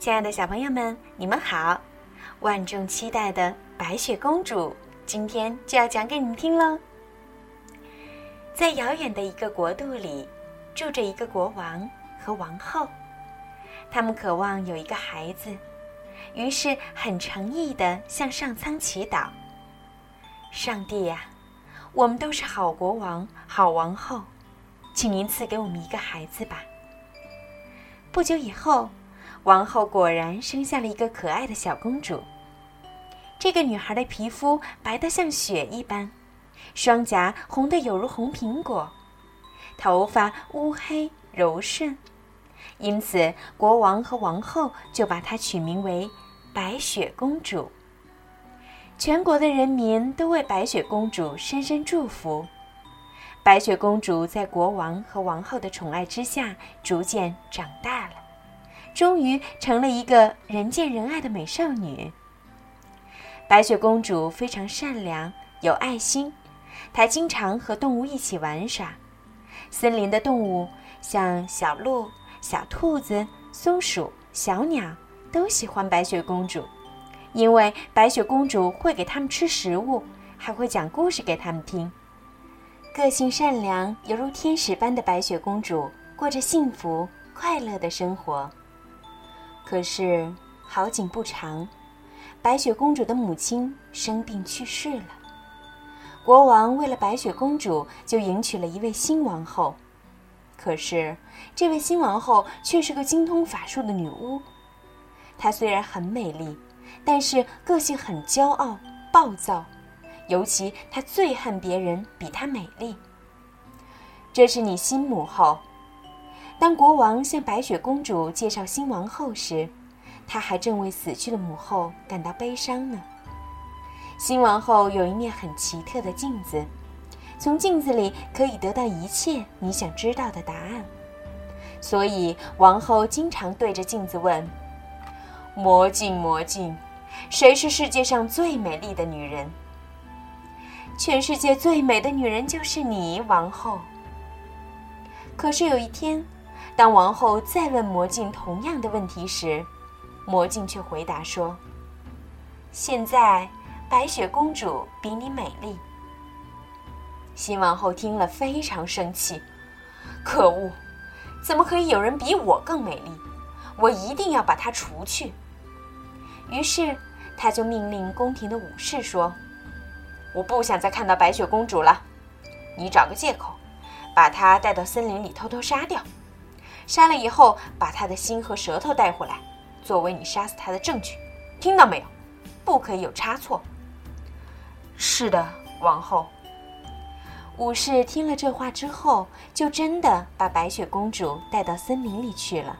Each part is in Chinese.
亲爱的小朋友们，你们好！万众期待的白雪公主今天就要讲给你们听喽。在遥远的一个国度里，住着一个国王和王后，他们渴望有一个孩子，于是很诚意地向上苍祈祷：“上帝呀，我们都是好国王、好王后，请您赐给我们一个孩子吧。”不久以后，王后果然生下了一个可爱的小公主。这个女孩的皮肤白得像雪一般，双颊红得有如红苹果，头发乌黑柔顺，因此国王和王后就把她取名为白雪公主。全国的人民都为白雪公主深深祝福。白雪公主在国王和王后的宠爱之下，逐渐长大了，终于成了一个人见人爱的美少女。白雪公主非常善良，有爱心，她经常和动物一起玩耍。森林的动物，像小鹿、小兔子、松鼠、小鸟，都喜欢白雪公主，因为白雪公主会给它们吃食物，还会讲故事给它们听。个性善良，犹如天使般的白雪公主，过着幸福快乐的生活。可是好景不长，白雪公主的母亲生病去世了。国王为了白雪公主，就迎娶了一位新王后。可是这位新王后却是个精通法术的女巫。她虽然很美丽，但是个性很骄傲暴躁。尤其他最恨别人比他美丽。这是你新母后。当国王向白雪公主介绍新王后时，他还正为死去的母后感到悲伤呢。新王后有一面很奇特的镜子，从镜子里可以得到一切你想知道的答案。所以王后经常对着镜子问：“魔镜，魔镜，谁是世界上最美丽的女人？”全世界最美的女人就是你，王后。可是有一天，当王后再问魔镜同样的问题时，魔镜却回答说：“现在白雪公主比你美丽。”新王后听了非常生气，可恶，怎么可以有人比我更美丽？我一定要把她除去。于是，她就命令宫廷的武士说。我不想再看到白雪公主了，你找个借口，把她带到森林里偷偷杀掉，杀了以后把他的心和舌头带回来，作为你杀死他的证据，听到没有？不可以有差错。是的，王后。武士听了这话之后，就真的把白雪公主带到森林里去了。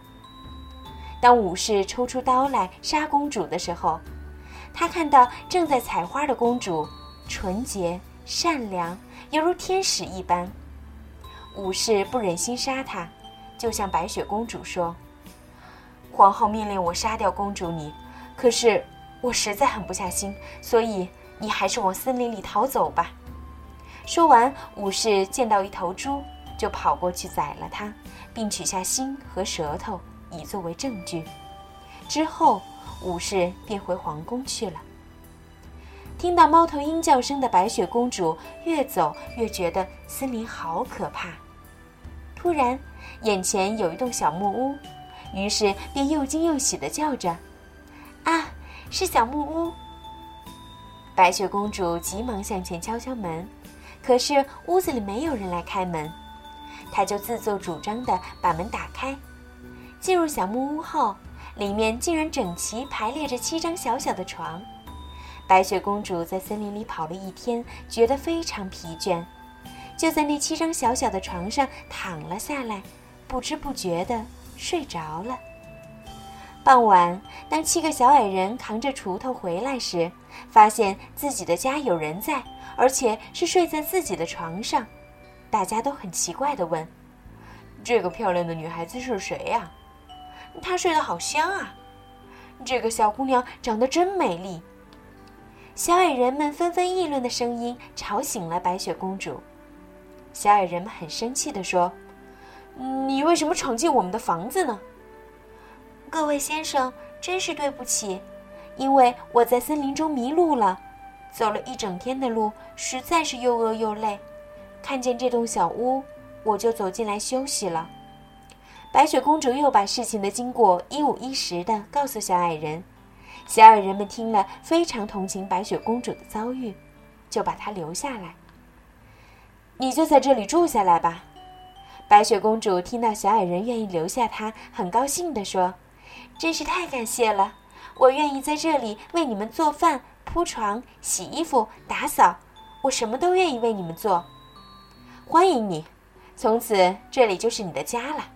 当武士抽出刀来杀公主的时候，他看到正在采花的公主。纯洁善良，犹如天使一般。武士不忍心杀她，就向白雪公主说：“皇后命令我杀掉公主你，可是我实在狠不下心，所以你还是往森林里逃走吧。”说完，武士见到一头猪，就跑过去宰了它，并取下心和舌头以作为证据。之后，武士便回皇宫去了。听到猫头鹰叫声的白雪公主越走越觉得森林好可怕。突然，眼前有一栋小木屋，于是便又惊又喜地叫着：“啊，是小木屋！”白雪公主急忙向前敲敲门，可是屋子里没有人来开门，她就自作主张地把门打开。进入小木屋后，里面竟然整齐排列着七张小小的床。白雪公主在森林里跑了一天，觉得非常疲倦，就在那七张小小的床上躺了下来，不知不觉地睡着了。傍晚，当七个小矮人扛着锄头回来时，发现自己的家有人在，而且是睡在自己的床上，大家都很奇怪地问：“这个漂亮的女孩子是谁呀？她睡得好香啊！这个小姑娘长得真美丽。”小矮人们纷纷议论的声音吵醒了白雪公主。小矮人们很生气地说：“你为什么闯进我们的房子呢？”各位先生，真是对不起，因为我在森林中迷路了，走了一整天的路，实在是又饿又累。看见这栋小屋，我就走进来休息了。”白雪公主又把事情的经过一五一十地告诉小矮人。小矮人们听了，非常同情白雪公主的遭遇，就把她留下来。你就在这里住下来吧。白雪公主听到小矮人愿意留下她，很高兴地说：“真是太感谢了！我愿意在这里为你们做饭、铺床、洗衣服、打扫，我什么都愿意为你们做。欢迎你，从此这里就是你的家了。”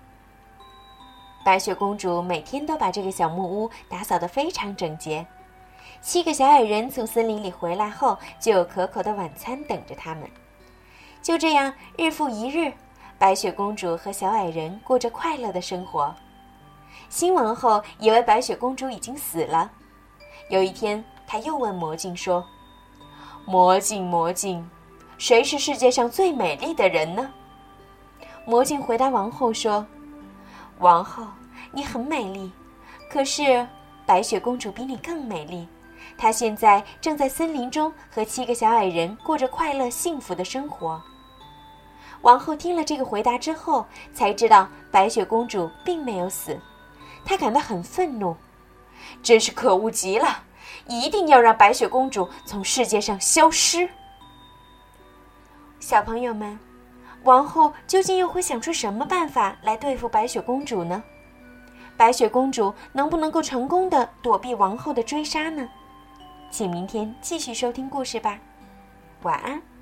白雪公主每天都把这个小木屋打扫得非常整洁。七个小矮人从森林里回来后，就有可口的晚餐等着他们。就这样，日复一日，白雪公主和小矮人过着快乐的生活。新王后以为白雪公主已经死了。有一天，她又问魔镜说：“魔镜，魔镜，谁是世界上最美丽的人呢？”魔镜回答王后说。王后，你很美丽，可是白雪公主比你更美丽。她现在正在森林中和七个小矮人过着快乐幸福的生活。王后听了这个回答之后，才知道白雪公主并没有死，她感到很愤怒，真是可恶极了！一定要让白雪公主从世界上消失。小朋友们。王后究竟又会想出什么办法来对付白雪公主呢？白雪公主能不能够成功的躲避王后的追杀呢？请明天继续收听故事吧，晚安。